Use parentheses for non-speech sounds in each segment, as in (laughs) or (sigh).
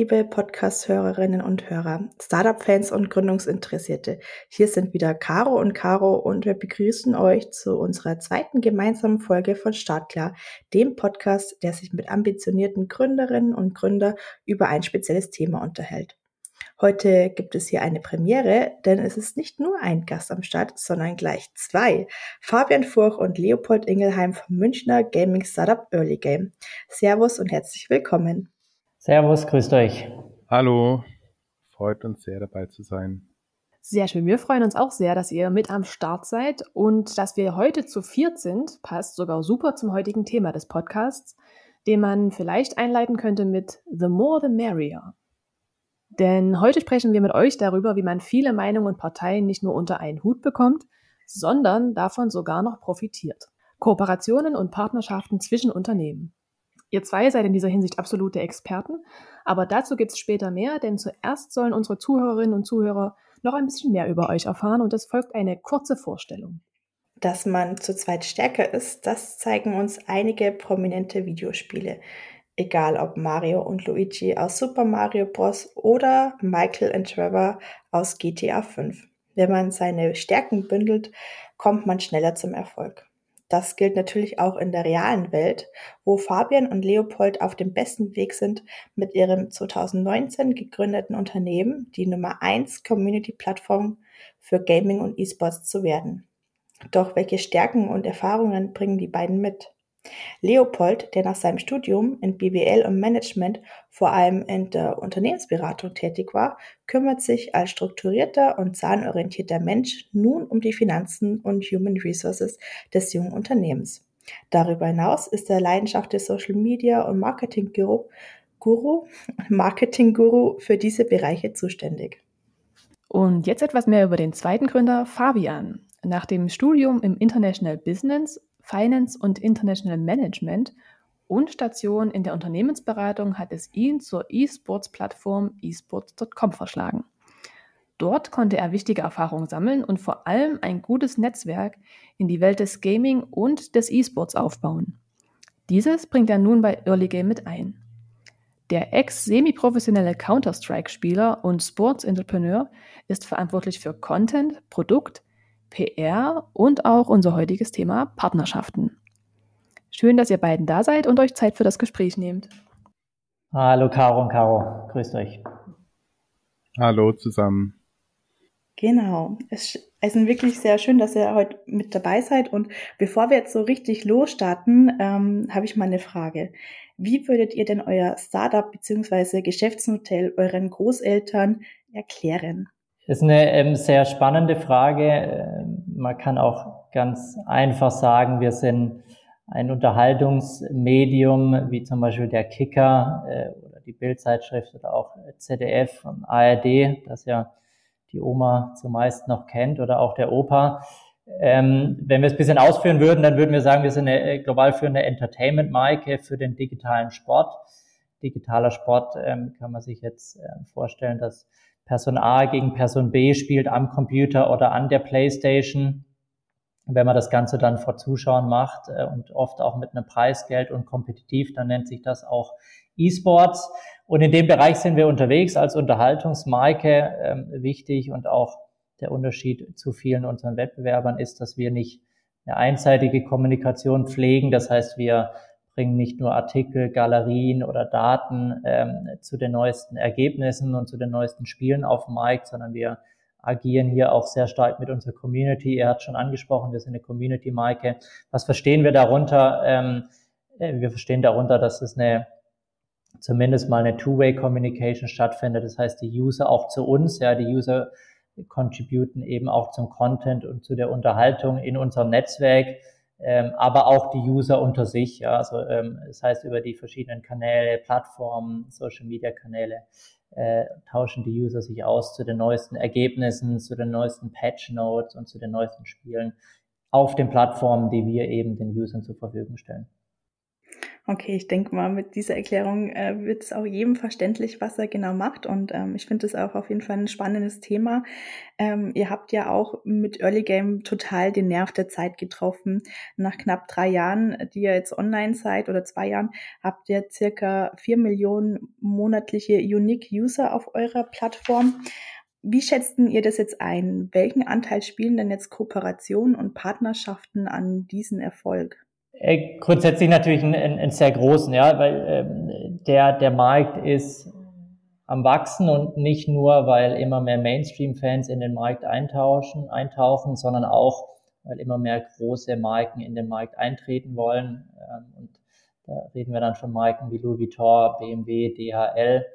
Liebe Podcast-Hörerinnen und Hörer, Startup-Fans und Gründungsinteressierte. Hier sind wieder Caro und Caro und wir begrüßen euch zu unserer zweiten gemeinsamen Folge von Startklar, dem Podcast, der sich mit ambitionierten Gründerinnen und Gründer über ein spezielles Thema unterhält. Heute gibt es hier eine Premiere, denn es ist nicht nur ein Gast am Start, sondern gleich zwei. Fabian Furch und Leopold Ingelheim vom Münchner Gaming Startup Early Game. Servus und herzlich willkommen. Servus, grüßt euch. Hallo, freut uns sehr dabei zu sein. Sehr schön. Wir freuen uns auch sehr, dass ihr mit am Start seid und dass wir heute zu viert sind, passt sogar super zum heutigen Thema des Podcasts, den man vielleicht einleiten könnte mit The More the Merrier. Denn heute sprechen wir mit euch darüber, wie man viele Meinungen und Parteien nicht nur unter einen Hut bekommt, sondern davon sogar noch profitiert. Kooperationen und Partnerschaften zwischen Unternehmen. Ihr zwei seid in dieser Hinsicht absolute Experten, aber dazu gibt es später mehr, denn zuerst sollen unsere Zuhörerinnen und Zuhörer noch ein bisschen mehr über euch erfahren und es folgt eine kurze Vorstellung. Dass man zu zweit stärker ist, das zeigen uns einige prominente Videospiele. Egal ob Mario und Luigi aus Super Mario Bros. oder Michael und Trevor aus GTA 5. Wenn man seine Stärken bündelt, kommt man schneller zum Erfolg. Das gilt natürlich auch in der realen Welt, wo Fabian und Leopold auf dem besten Weg sind, mit ihrem 2019 gegründeten Unternehmen die Nummer 1 Community-Plattform für Gaming und E-Sports zu werden. Doch welche Stärken und Erfahrungen bringen die beiden mit? Leopold, der nach seinem Studium in BWL und Management vor allem in der Unternehmensberatung tätig war, kümmert sich als strukturierter und zahlenorientierter Mensch nun um die Finanzen und Human Resources des jungen Unternehmens. Darüber hinaus ist er leidenschaftlicher Social Media und Marketing Guru, Guru, Marketing Guru für diese Bereiche zuständig. Und jetzt etwas mehr über den zweiten Gründer, Fabian. Nach dem Studium im International Business Finance und International Management und Station in der Unternehmensberatung hat es ihn zur E-Sports-Plattform esports.com verschlagen. Dort konnte er wichtige Erfahrungen sammeln und vor allem ein gutes Netzwerk in die Welt des Gaming und des E-Sports aufbauen. Dieses bringt er nun bei Early Game mit ein. Der ex-semi-professionelle Counter-Strike-Spieler und Sports-Entrepreneur ist verantwortlich für Content, Produkt, PR und auch unser heutiges Thema Partnerschaften. Schön, dass ihr beiden da seid und euch Zeit für das Gespräch nehmt. Hallo Caro und Caro, grüßt euch. Hallo zusammen. Genau, es ist wirklich sehr schön, dass ihr heute mit dabei seid. Und bevor wir jetzt so richtig losstarten, ähm, habe ich mal eine Frage. Wie würdet ihr denn euer Startup bzw. Geschäftsmodell euren Großeltern erklären? Ist eine ähm, sehr spannende Frage. Ähm, man kann auch ganz einfach sagen, wir sind ein Unterhaltungsmedium, wie zum Beispiel der Kicker äh, oder die Bildzeitschrift oder auch ZDF und ARD, das ja die Oma zumeist noch kennt oder auch der Opa. Ähm, wenn wir es ein bisschen ausführen würden, dann würden wir sagen, wir sind eine äh, global führende Entertainment-Marke für den digitalen Sport. Digitaler Sport ähm, kann man sich jetzt äh, vorstellen, dass Person A gegen Person B spielt am Computer oder an der Playstation. Wenn man das Ganze dann vor Zuschauern macht äh, und oft auch mit einem Preisgeld und kompetitiv, dann nennt sich das auch E-Sports. Und in dem Bereich sind wir unterwegs als Unterhaltungsmarke. Ähm, wichtig und auch der Unterschied zu vielen unseren Wettbewerbern ist, dass wir nicht eine einseitige Kommunikation pflegen. Das heißt, wir bringen nicht nur Artikel, Galerien oder Daten ähm, zu den neuesten Ergebnissen und zu den neuesten Spielen auf dem Markt, sondern wir agieren hier auch sehr stark mit unserer Community. Er hat schon angesprochen, wir sind eine Community-Marke. Was verstehen wir darunter? Ähm, äh, wir verstehen darunter, dass es eine zumindest mal eine Two-Way-Communication stattfindet. Das heißt, die User auch zu uns, ja, die User contributen eben auch zum Content und zu der Unterhaltung in unserem Netzwerk ähm, aber auch die User unter sich. Ja, also ähm, das heißt über die verschiedenen Kanäle, Plattformen, Social Media Kanäle äh, tauschen die User sich aus zu den neuesten Ergebnissen, zu den neuesten Patch Notes und zu den neuesten Spielen auf den Plattformen, die wir eben den Usern zur Verfügung stellen. Okay, ich denke mal, mit dieser Erklärung äh, wird es auch jedem verständlich, was er genau macht. Und ähm, ich finde es auch auf jeden Fall ein spannendes Thema. Ähm, ihr habt ja auch mit Early Game total den Nerv der Zeit getroffen. Nach knapp drei Jahren, die ihr jetzt online seid, oder zwei Jahren, habt ihr circa vier Millionen monatliche Unique User auf eurer Plattform. Wie schätzten ihr das jetzt ein? Welchen Anteil spielen denn jetzt Kooperationen und Partnerschaften an diesen Erfolg? Äh, grundsätzlich natürlich einen, einen sehr großen, ja, weil ähm, der, der Markt ist am Wachsen und nicht nur, weil immer mehr Mainstream-Fans in den Markt eintauschen, eintauchen, sondern auch, weil immer mehr große Marken in den Markt eintreten wollen. Ähm, und da reden wir dann von Marken wie Louis Vuitton, BMW, DHL,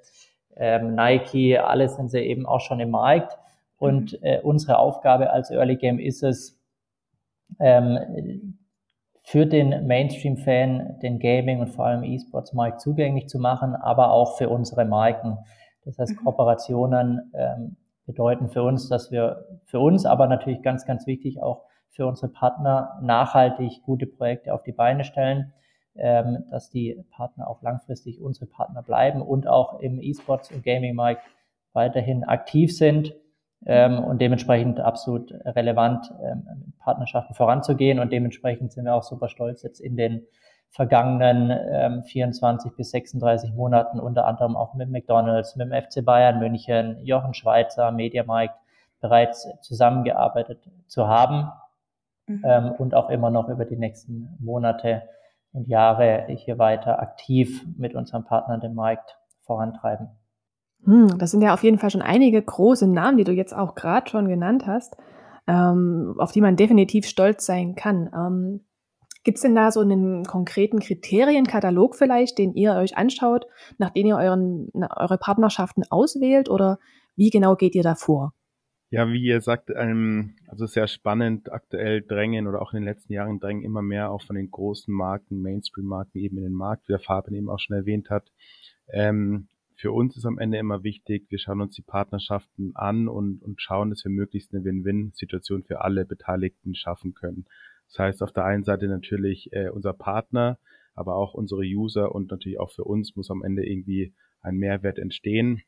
ähm, Nike, alles sind sie eben auch schon im Markt. Und mhm. äh, unsere Aufgabe als Early Game ist es, ähm, für den Mainstream-Fan den Gaming und vor allem E-Sports-Markt zugänglich zu machen, aber auch für unsere Marken. Das heißt, mhm. Kooperationen ähm, bedeuten für uns, dass wir für uns, aber natürlich ganz, ganz wichtig auch für unsere Partner nachhaltig gute Projekte auf die Beine stellen, ähm, dass die Partner auch langfristig unsere Partner bleiben und auch im E-Sports und Gaming-Markt weiterhin aktiv sind ähm, und dementsprechend absolut relevant, ähm, Partnerschaften voranzugehen. Und dementsprechend sind wir auch super stolz, jetzt in den vergangenen ähm, 24 bis 36 Monaten unter anderem auch mit McDonalds, mit dem FC Bayern München, Jochen Schweizer, Mediamarkt bereits zusammengearbeitet zu haben mhm. ähm, und auch immer noch über die nächsten Monate und Jahre hier weiter aktiv mit unseren Partnern den Markt vorantreiben. Hm, das sind ja auf jeden Fall schon einige große Namen, die du jetzt auch gerade schon genannt hast, ähm, auf die man definitiv stolz sein kann. Ähm, Gibt es denn da so einen konkreten Kriterienkatalog vielleicht, den ihr euch anschaut, nachdem ihr euren, eure Partnerschaften auswählt oder wie genau geht ihr da vor? Ja, wie ihr sagt, ähm, also sehr spannend. Aktuell drängen oder auch in den letzten Jahren drängen immer mehr auch von den großen Marken, Mainstream-Marken eben in den Markt, wie der Fabian eben auch schon erwähnt hat. Ähm, für uns ist am Ende immer wichtig, wir schauen uns die Partnerschaften an und, und schauen, dass wir möglichst eine Win-Win-Situation für alle Beteiligten schaffen können. Das heißt, auf der einen Seite natürlich äh, unser Partner, aber auch unsere User und natürlich auch für uns muss am Ende irgendwie ein Mehrwert entstehen.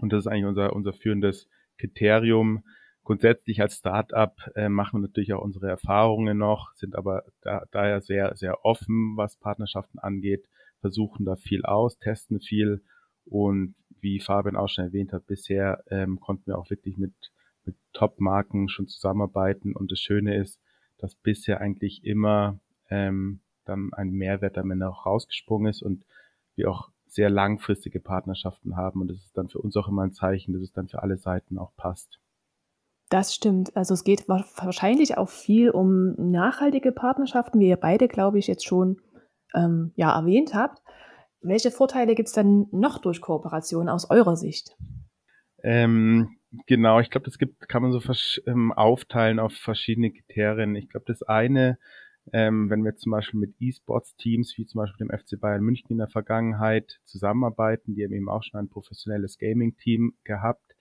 Und das ist eigentlich unser, unser führendes Kriterium. Grundsätzlich als Startup äh, machen wir natürlich auch unsere Erfahrungen noch, sind aber da, daher sehr, sehr offen, was Partnerschaften angeht, versuchen da viel aus, testen viel und wie Fabian auch schon erwähnt hat, bisher ähm, konnten wir auch wirklich mit, mit Top-Marken schon zusammenarbeiten. Und das Schöne ist, dass bisher eigentlich immer ähm, dann ein Mehrwert am Ende auch rausgesprungen ist und wir auch sehr langfristige Partnerschaften haben. Und das ist dann für uns auch immer ein Zeichen, dass es dann für alle Seiten auch passt. Das stimmt. Also es geht wahrscheinlich auch viel um nachhaltige Partnerschaften, wie ihr beide, glaube ich, jetzt schon ähm, ja, erwähnt habt. Welche Vorteile gibt es denn noch durch Kooperation aus eurer Sicht? Ähm, genau, ich glaube, das gibt, kann man so ähm, aufteilen auf verschiedene Kriterien. Ich glaube, das eine, ähm, wenn wir zum Beispiel mit E-Sports-Teams wie zum Beispiel dem FC Bayern München in der Vergangenheit zusammenarbeiten, die haben eben auch schon ein professionelles Gaming-Team gehabt,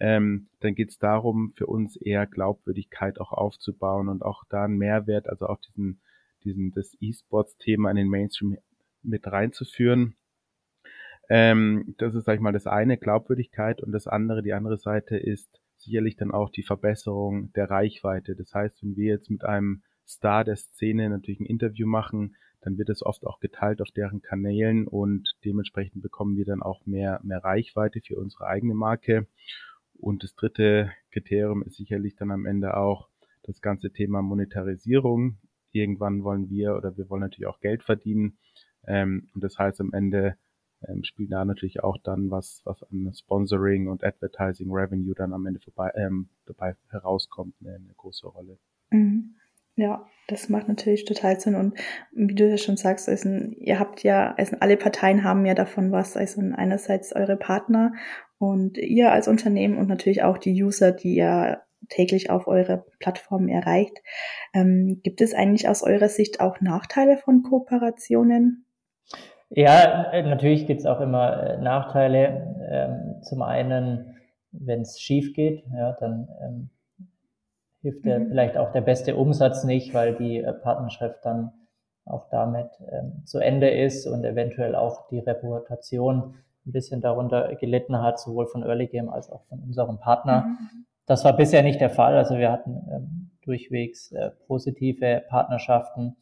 ähm, dann geht es darum, für uns eher Glaubwürdigkeit auch aufzubauen und auch da einen Mehrwert, also auch diesen, diesen das E-Sports-Thema in den Mainstream mit reinzuführen. Ähm, das ist, sag ich mal, das eine, Glaubwürdigkeit und das andere, die andere Seite ist sicherlich dann auch die Verbesserung der Reichweite. Das heißt, wenn wir jetzt mit einem Star der Szene natürlich ein Interview machen, dann wird es oft auch geteilt auf deren Kanälen und dementsprechend bekommen wir dann auch mehr, mehr Reichweite für unsere eigene Marke. Und das dritte Kriterium ist sicherlich dann am Ende auch das ganze Thema Monetarisierung. Irgendwann wollen wir oder wir wollen natürlich auch Geld verdienen. Ähm, und das heißt am Ende ähm, spielt da natürlich auch dann was, was an Sponsoring und Advertising Revenue dann am Ende vorbei, ähm, dabei herauskommt, eine, eine große Rolle. Mhm. Ja, das macht natürlich total Sinn. Und wie du ja schon sagst, also, ihr habt ja, also alle Parteien haben ja davon was. Also einerseits eure Partner und ihr als Unternehmen und natürlich auch die User, die ihr täglich auf eure Plattformen erreicht. Ähm, gibt es eigentlich aus eurer Sicht auch Nachteile von Kooperationen? Ja, äh, natürlich gibt es auch immer äh, Nachteile. Ähm, zum einen, wenn es schief geht, ja, dann ähm, hilft mhm. vielleicht auch der beste Umsatz nicht, weil die äh, Partnerschaft dann auch damit ähm, zu Ende ist und eventuell auch die Reputation ein bisschen darunter gelitten hat, sowohl von Early Game als auch von unserem Partner. Mhm. Das war bisher nicht der Fall. Also wir hatten ähm, durchwegs äh, positive Partnerschaften.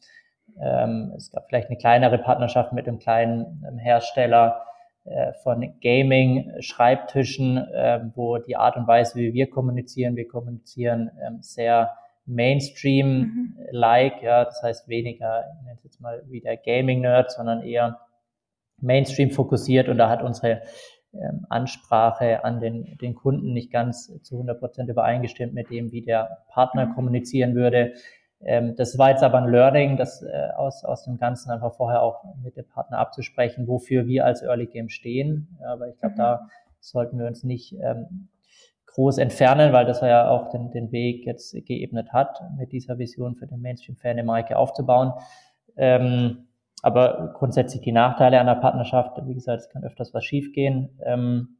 Ähm, es gab vielleicht eine kleinere Partnerschaft mit einem kleinen ähm, Hersteller äh, von Gaming-Schreibtischen, äh, wo die Art und Weise, wie wir kommunizieren, wir kommunizieren ähm, sehr Mainstream-like, mhm. ja, das heißt weniger, ich nenne es jetzt mal wieder Gaming-Nerd, sondern eher Mainstream fokussiert und da hat unsere ähm, Ansprache an den, den Kunden nicht ganz zu 100 Prozent übereingestimmt mit dem, wie der Partner mhm. kommunizieren würde. Ähm, das war jetzt aber ein Learning, das äh, aus, aus dem Ganzen einfach vorher auch mit dem Partner abzusprechen, wofür wir als Early Game stehen. Aber ich glaube, mhm. da sollten wir uns nicht ähm, groß entfernen, weil das ja auch den, den Weg jetzt geebnet hat, mit dieser Vision für den Mainstream-Fan eine Marke aufzubauen. Ähm, aber grundsätzlich die Nachteile einer Partnerschaft, wie gesagt, es kann öfters was schiefgehen. Ähm,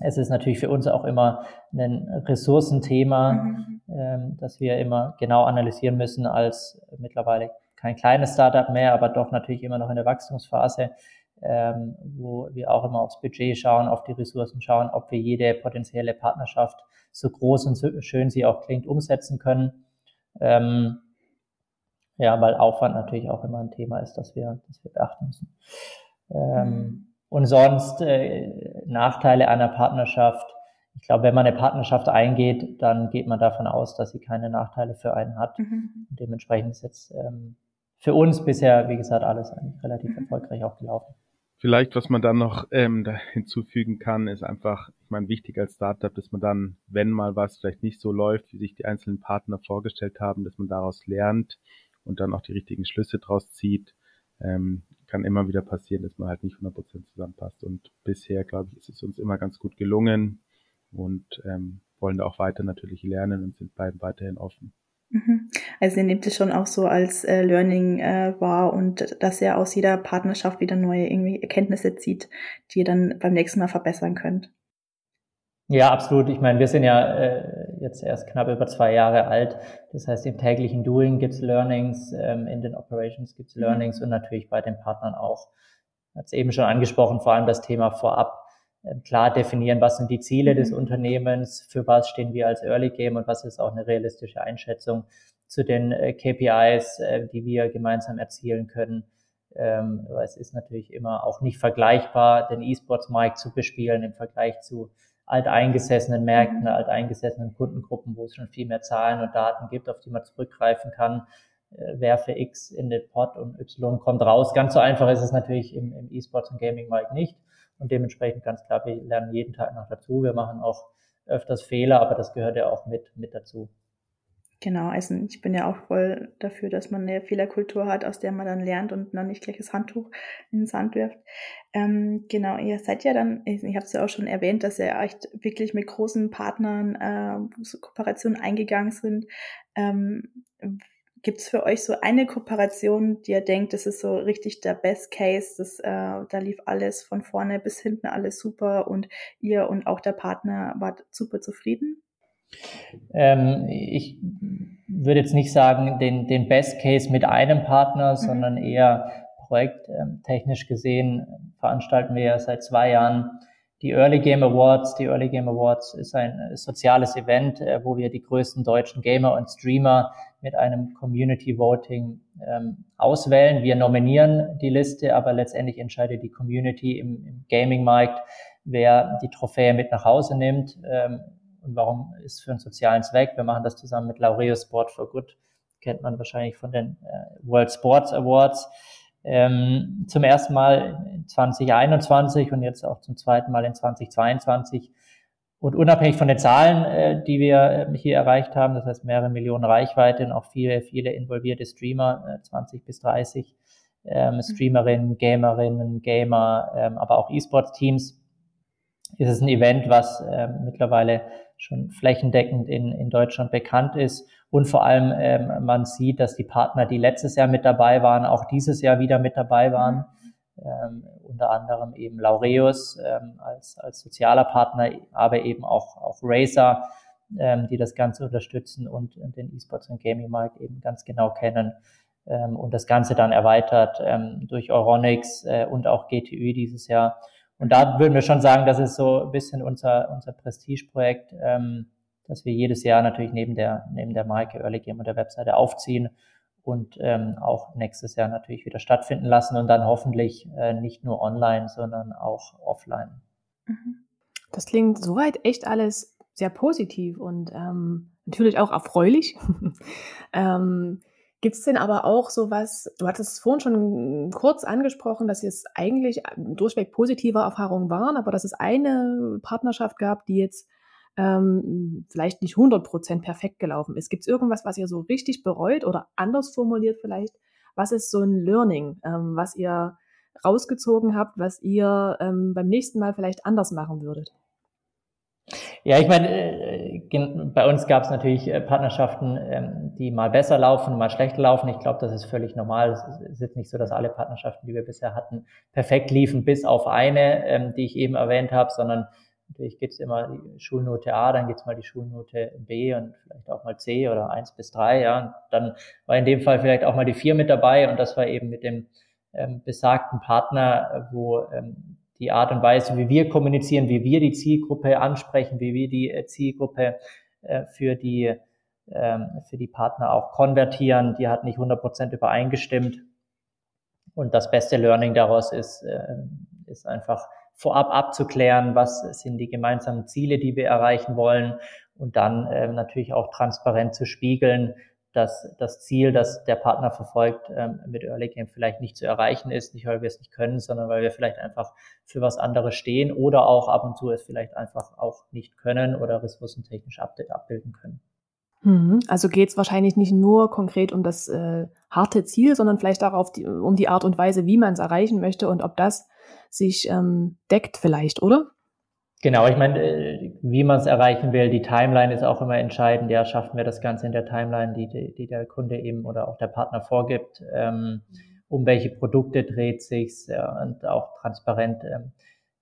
es ist natürlich für uns auch immer ein Ressourcenthema, mhm. ähm, dass wir immer genau analysieren müssen als mittlerweile kein kleines Startup mehr, aber doch natürlich immer noch in der Wachstumsphase, ähm, wo wir auch immer aufs Budget schauen, auf die Ressourcen schauen, ob wir jede potenzielle Partnerschaft, so groß und so schön sie auch klingt, umsetzen können. Ähm, ja, weil Aufwand natürlich auch immer ein Thema ist, das wir, das wir beachten müssen. Ähm, mhm. Und sonst äh, Nachteile einer Partnerschaft. Ich glaube, wenn man eine Partnerschaft eingeht, dann geht man davon aus, dass sie keine Nachteile für einen hat. Mhm. Und dementsprechend ist jetzt ähm, für uns bisher, wie gesagt, alles eigentlich relativ mhm. erfolgreich auch gelaufen. Vielleicht, was man dann noch ähm, da hinzufügen kann, ist einfach, ich meine, wichtig als Startup, dass man dann, wenn mal was vielleicht nicht so läuft, wie sich die einzelnen Partner vorgestellt haben, dass man daraus lernt und dann auch die richtigen Schlüsse draus zieht. Ähm, kann immer wieder passieren, dass man halt nicht 100% zusammenpasst. Und bisher, glaube ich, ist es uns immer ganz gut gelungen und ähm, wollen da auch weiter natürlich lernen und sind beiden weiterhin offen. Mhm. Also ihr nehmt es schon auch so als äh, Learning äh, wahr und dass ihr aus jeder Partnerschaft wieder neue irgendwie Erkenntnisse zieht, die ihr dann beim nächsten Mal verbessern könnt. Ja, absolut. Ich meine, wir sind ja äh, jetzt erst knapp über zwei Jahre alt. Das heißt, im täglichen Doing gibt's Learnings, ähm, in den Operations gibt's mhm. Learnings mhm. und natürlich bei den Partnern auch. Hat es eben schon angesprochen, vor allem das Thema vorab. Äh, klar definieren, was sind die Ziele mhm. des Unternehmens, für was stehen wir als Early Game und was ist auch eine realistische Einschätzung zu den äh, KPIs, äh, die wir gemeinsam erzielen können. Ähm, weil es ist natürlich immer auch nicht vergleichbar, den E-Sports-Markt zu bespielen im Vergleich zu alteingesessenen Märkten, mhm. alteingesessenen Kundengruppen, wo es schon viel mehr Zahlen und Daten gibt, auf die man zurückgreifen kann. Äh, werfe X in den Pot und Y kommt raus. Ganz so einfach ist es natürlich im, im E-Sports und Gaming-Markt nicht. Und dementsprechend ganz klar, wir lernen jeden Tag noch dazu. Wir machen auch öfters Fehler, aber das gehört ja auch mit, mit dazu. Genau, also ich bin ja auch voll dafür, dass man eine Fehlerkultur hat, aus der man dann lernt und dann nicht gleich das Handtuch ins Sand wirft. Ähm, genau, ihr seid ja dann, ich, ich habe es ja auch schon erwähnt, dass ihr echt wirklich mit großen Partnern äh, so Kooperationen eingegangen sind. Ähm, Gibt es für euch so eine Kooperation, die ihr denkt, das ist so richtig der Best Case, das, äh, da lief alles von vorne bis hinten alles super und ihr und auch der Partner wart super zufrieden? Ähm, ich würde jetzt nicht sagen, den, den Best Case mit einem Partner, mhm. sondern eher projekttechnisch ähm, gesehen veranstalten wir ja seit zwei Jahren die Early Game Awards. Die Early Game Awards ist ein soziales Event, äh, wo wir die größten deutschen Gamer und Streamer mit einem Community Voting ähm, auswählen. Wir nominieren die Liste, aber letztendlich entscheidet die Community im, im Gaming-Markt, wer die Trophäe mit nach Hause nimmt. Ähm, und warum ist für einen sozialen Zweck. Wir machen das zusammen mit Laureus Sport for Good, kennt man wahrscheinlich von den äh, World Sports Awards. Ähm, zum ersten Mal 2021 und jetzt auch zum zweiten Mal in 2022. Und unabhängig von den Zahlen, äh, die wir äh, hier erreicht haben, das heißt mehrere Millionen Reichweite und auch viele, viele involvierte Streamer, äh, 20 bis 30 ähm, mhm. Streamerinnen, Gamerinnen, Gamer, ähm, aber auch E-Sports-Teams, ist es ein Event, was ähm, mittlerweile schon flächendeckend in, in Deutschland bekannt ist. Und vor allem ähm, man sieht, dass die Partner, die letztes Jahr mit dabei waren, auch dieses Jahr wieder mit dabei waren. Ähm, unter anderem eben Laureus ähm, als, als sozialer Partner, aber eben auch, auch Razer, ähm, die das Ganze unterstützen und, und den E-Sports und Gaming-Markt eben ganz genau kennen. ähm, und das Ganze dann erweitert ähm, durch Euronics äh, und auch GTÜ dieses Jahr. Und da würden wir schon sagen, das ist so ein bisschen unser, unser Prestigeprojekt, ähm, dass wir jedes Jahr natürlich neben der, neben der Marke Early Game und der Webseite aufziehen und ähm, auch nächstes Jahr natürlich wieder stattfinden lassen und dann hoffentlich äh, nicht nur online, sondern auch offline. Mhm. Das klingt soweit echt alles sehr positiv und ähm, natürlich auch erfreulich. (laughs) ähm, Gibt es denn aber auch sowas, du hattest es vorhin schon kurz angesprochen, dass es eigentlich durchweg positive Erfahrungen waren, aber dass es eine Partnerschaft gab, die jetzt ähm, vielleicht nicht 100% perfekt gelaufen ist. Gibt es irgendwas, was ihr so richtig bereut oder anders formuliert vielleicht? Was ist so ein Learning, ähm, was ihr rausgezogen habt, was ihr ähm, beim nächsten Mal vielleicht anders machen würdet? Ja, ich meine, äh, bei uns gab es natürlich äh, Partnerschaften, ähm, die mal besser laufen, mal schlechter laufen. Ich glaube, das ist völlig normal. Es ist jetzt nicht so, dass alle Partnerschaften, die wir bisher hatten, perfekt liefen, bis auf eine, ähm, die ich eben erwähnt habe, sondern natürlich gibt es immer die Schulnote A, dann gibt es mal die Schulnote B und vielleicht auch mal C oder eins bis drei. Ja, und dann war in dem Fall vielleicht auch mal die vier mit dabei und das war eben mit dem ähm, besagten Partner, wo die Art und Weise, wie wir kommunizieren, wie wir die Zielgruppe ansprechen, wie wir die äh, Zielgruppe äh, für die ähm, für die Partner auch konvertieren, die hat nicht 100% übereingestimmt. Und das beste Learning daraus ist, äh, ist einfach vorab abzuklären, was sind die gemeinsamen Ziele, die wir erreichen wollen und dann natürlich auch transparent zu spiegeln, dass das Ziel, das der Partner verfolgt, ähm, mit Early Game vielleicht nicht zu erreichen ist, nicht weil wir es nicht können, sondern weil wir vielleicht einfach für was anderes stehen oder auch ab und zu es vielleicht einfach auch nicht können oder ressourcentechnisch abbilden können. Mhm. Also geht es wahrscheinlich nicht nur konkret um das äh, harte Ziel, sondern vielleicht auch die, um die Art und Weise, wie man es erreichen möchte und ob das sich ähm, deckt vielleicht, oder? Genau, ich meine, äh, wie man es erreichen will, die Timeline ist auch immer entscheidend. Ja, schaffen wir das Ganze in der Timeline, die, die der Kunde eben oder auch der Partner vorgibt. Ähm, um welche Produkte dreht sich's ja, und auch transparent ähm,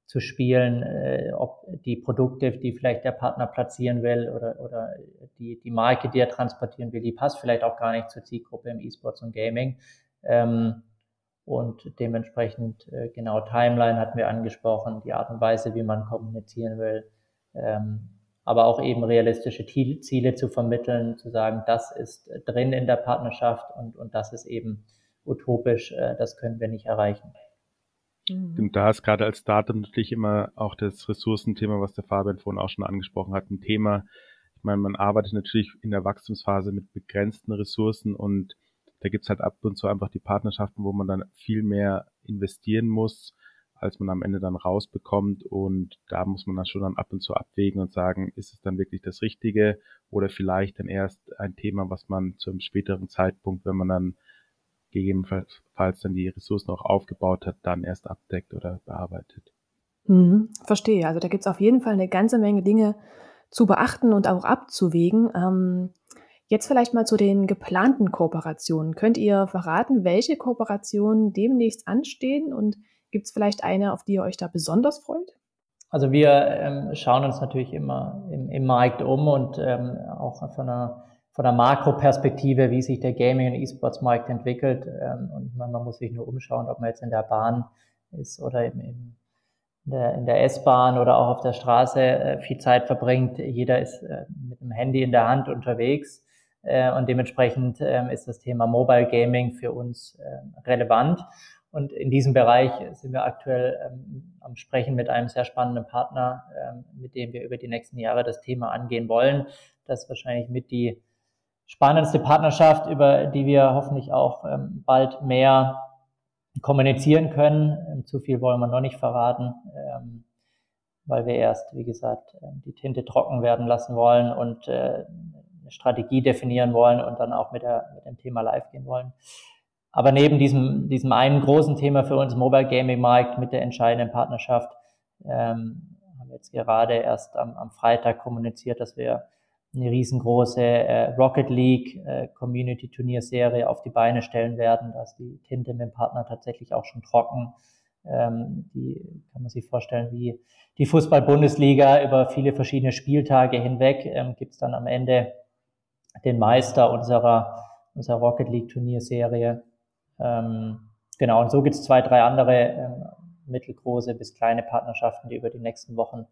zu spielen, äh, ob die Produkte, die vielleicht der Partner platzieren will oder, oder die, die Marke, die er transportieren will, die passt vielleicht auch gar nicht zur Zielgruppe im E-Sports und Gaming. Ähm, und dementsprechend äh, genau Timeline hatten wir angesprochen, die Art und Weise, wie man kommunizieren will, ähm, aber auch eben realistische Ziele zu vermitteln, zu sagen, das ist drin in der Partnerschaft und, und das ist eben utopisch, äh, das können wir nicht erreichen. Mhm. Und da ist gerade als Startup natürlich immer auch das Ressourcenthema, was der Fabian vorhin auch schon angesprochen hat, ein Thema. Ich meine, man arbeitet natürlich in der Wachstumsphase mit begrenzten Ressourcen und da gibt's halt ab und zu einfach die Partnerschaften, wo man dann viel mehr investieren muss, als man am Ende dann rausbekommt. Und da muss man dann schon dann ab und zu abwägen und sagen, ist es dann wirklich das Richtige oder vielleicht dann erst ein Thema, was man zu einem späteren Zeitpunkt, wenn man dann gegebenenfalls dann die Ressourcen auch aufgebaut hat, dann erst abdeckt oder bearbeitet. Mhm, verstehe. Also da gibt's auf jeden Fall eine ganze Menge Dinge zu beachten und auch abzuwägen. Ähm, Jetzt vielleicht mal zu den geplanten Kooperationen. Könnt ihr verraten, welche Kooperationen demnächst anstehen und gibt es vielleicht eine, auf die ihr euch da besonders freut? Also wir ähm, schauen uns natürlich immer im, im Markt um und ähm, auch von einer, von einer Makroperspektive, wie sich der Gaming- und E-Sports-Markt entwickelt. Ähm, und ich meine, man muss sich nur umschauen, ob man jetzt in der Bahn ist oder im, im in der, S-Bahn oder auch auf der Straße äh, viel Zeit verbringt. Jeder ist äh, mit dem Handy in der Hand unterwegs. Äh, und dementsprechend ähm, ist das Thema Mobile Gaming für uns ähm, relevant. Und in diesem Bereich sind wir aktuell ähm, am Sprechen mit einem sehr spannenden Partner, mit dem wir über die nächsten Jahre das Thema angehen wollen. Das ist wahrscheinlich mit die spannendste Partnerschaft, über die wir hoffentlich auch bald mehr kommunizieren können. Zu viel wollen wir noch nicht verraten, weil wir erst, wie gesagt, die Tinte trocken werden lassen wollen und äh, eine Strategie definieren wollen und dann auch mit, der, mit dem Thema live gehen wollen. Aber neben diesem, diesem einen großen Thema für uns Mobile Gaming Markt mit der entscheidenden Partnerschaft ähm, haben wir jetzt gerade erst am, am Freitag kommuniziert, dass wir eine riesengroße äh, Rocket League äh, Community Turnierserie auf die Beine stellen werden. Da ist die Tinte mit dem Partner tatsächlich auch schon trocken. Ähm, die kann man sich vorstellen wie die Fußball-Bundesliga über viele verschiedene Spieltage hinweg. Ähm, Gibt es dann am Ende den Meister unserer unserer Rocket League Turnierserie. Ähm, genau, und so gibt es zwei, drei andere ähm, mittelgroße bis kleine Partnerschaften, die über die nächsten Wochen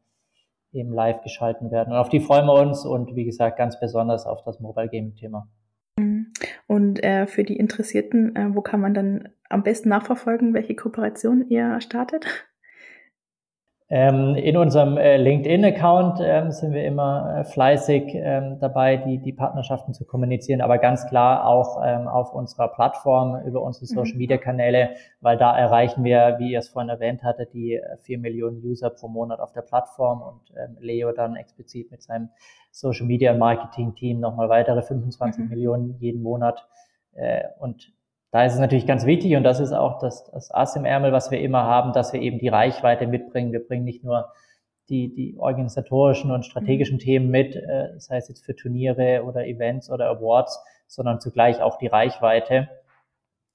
eben live geschalten werden. Und auf die freuen wir uns und wie gesagt ganz besonders auf das Mobile Game Thema. Mhm. Und äh, für die Interessierten, äh, wo kann man dann am besten nachverfolgen, welche Kooperation ihr startet? Ähm, in unserem äh, LinkedIn-Account ähm, sind wir immer äh, fleißig ähm, dabei, die, die Partnerschaften zu kommunizieren, aber ganz klar auch auf unserer Plattform über unsere mhm. Social-Media-Kanäle, weil da erreichen wir, wie ihr es vorhin erwähnt hattet, die äh, vier Millionen User pro Monat auf der Plattform und Leo dann explizit mit seinem Social-Media-Marketing-Team nochmal weitere 25 mhm. Millionen jeden Monat. Und da ist es natürlich ganz wichtig und das ist auch das, das Ass im Ärmel, was wir immer haben, dass wir eben die Reichweite mitbringen. Wir bringen nicht nur die, die organisatorischen und strategischen mhm. Themen mit, äh, das heißt jetzt für Turniere oder Events oder Awards, sondern zugleich auch die Reichweite,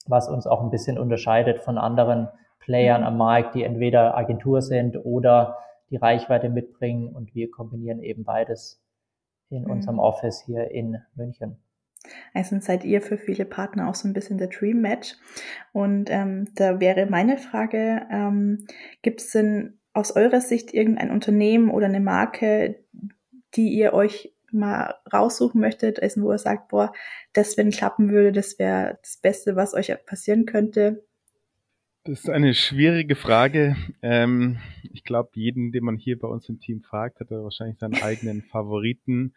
was uns auch ein bisschen unterscheidet von anderen Playern mhm. am Markt, die entweder Agentur sind oder die Reichweite mitbringen und wir kombinieren eben beides in mhm. unserem Office hier in München. Also seid ihr für viele Partner auch so ein bisschen der Dream Match. Und ähm, da wäre meine Frage, ähm, gibt es denn aus eurer Sicht irgendein Unternehmen oder eine Marke, die ihr euch mal raussuchen möchtet, also wo ihr sagt, boah, das, wenn klappen würde, das wäre das Beste, was euch passieren könnte? Das ist eine schwierige Frage. Ähm, ich glaube, jeden, den man hier bei uns im Team fragt, hat er wahrscheinlich seinen eigenen (laughs) Favoriten.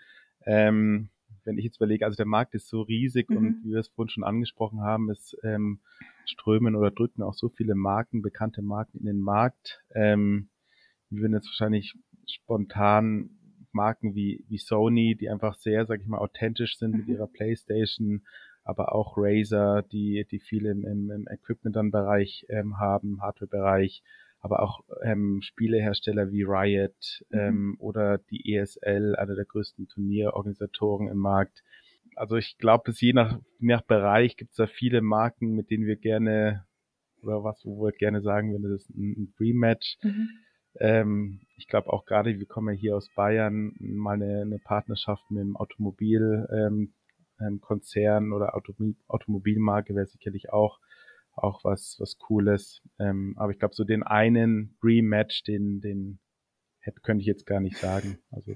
Ähm, wenn ich jetzt überlege, also der Markt ist so riesig mhm. und wie wir es vorhin schon angesprochen haben, es ähm, strömen oder drücken auch so viele Marken, bekannte Marken in den Markt. Ähm, wir würden jetzt wahrscheinlich spontan Marken wie, wie Sony, die einfach sehr, sag ich mal, authentisch sind mhm. mit ihrer Playstation, aber auch Razer, die, die viel im, im, im Equipment dann Bereich ähm, haben, Hardware-Bereich, aber auch ähm, Spielehersteller wie Riot mhm. ähm, oder die ESL, einer der größten Turnierorganisatoren im Markt. Also ich glaube, es je nach, nach Bereich gibt es da viele Marken, mit denen wir gerne oder was, wo wir gerne sagen würden, das ist ein, ein Dream-Match. Mhm. Ähm, ich glaube auch gerade, wir kommen ja hier aus Bayern, mal eine, eine Partnerschaft mit dem Automobilkonzern ähm, ähm, oder Automobil Automobilmarke wäre sicherlich auch auch was, was Cooles. Ähm, aber ich glaube, so den einen Rematch, den, den hätte, könnte ich jetzt gar nicht sagen. Also.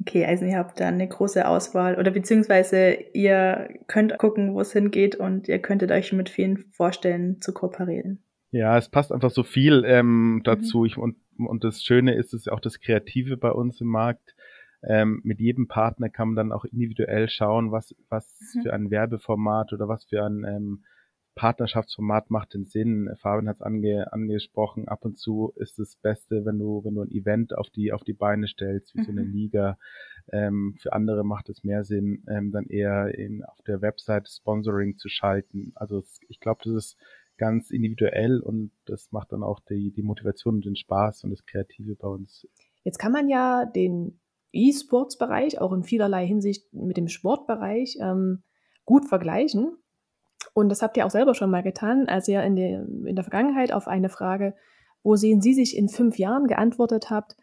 Okay, also ihr habt da eine große Auswahl oder beziehungsweise ihr könnt gucken, wo es hingeht und ihr könntet euch mit vielen vorstellen zu kooperieren. Ja, es passt einfach so viel ähm, mhm. dazu. Mhm. Ich, und, und das Schöne ist, es auch das Kreative bei uns im Markt. Ähm, mit jedem Partner kann man dann auch individuell schauen, was, was mhm. für ein Werbeformat oder was für ein ähm, Partnerschaftsformat macht den Sinn. Fabian hat es ange, angesprochen. Ab und zu ist das Beste, wenn du, wenn du ein Event auf die, auf die Beine stellst, wie mhm. so eine mhm. Liga. Ähm, für andere macht es mehr Sinn, ähm, dann eher in, auf der Website Sponsoring zu schalten. Also ich glaube, das ist ganz individuell und das macht dann auch die, die Motivation und den Spaß und das Kreative bei uns. Jetzt kann man ja den E-Sports-Bereich auch in vielerlei Hinsicht mit dem Sportbereich ähm, gut vergleichen. Und das habt ihr auch selber schon mal getan, als ihr in, der, in der Vergangenheit auf eine Frage, wo sehen Sie sich in fünf Jahren, geantwortet habt,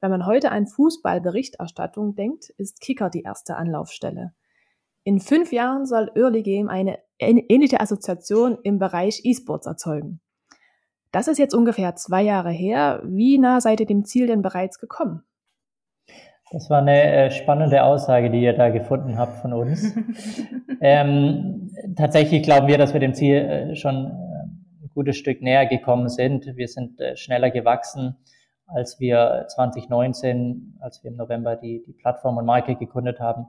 wenn man heute an Fußballberichterstattung denkt, ist Kicker die erste Anlaufstelle. In fünf Jahren soll Early Game eine ähnliche Assoziation im Bereich E-Sports erzeugen. Das ist jetzt ungefähr zwei Jahre her. Wie nah seid ihr dem Ziel denn bereits gekommen? Das war eine äh, spannende Aussage, die ihr da gefunden habt von uns. (laughs) ähm, tatsächlich glauben wir, dass wir dem Ziel äh, schon äh, ein gutes Stück näher gekommen sind. Wir sind schneller gewachsen, als wir 2019, als wir im November die, die Plattform und Marke gegründet haben,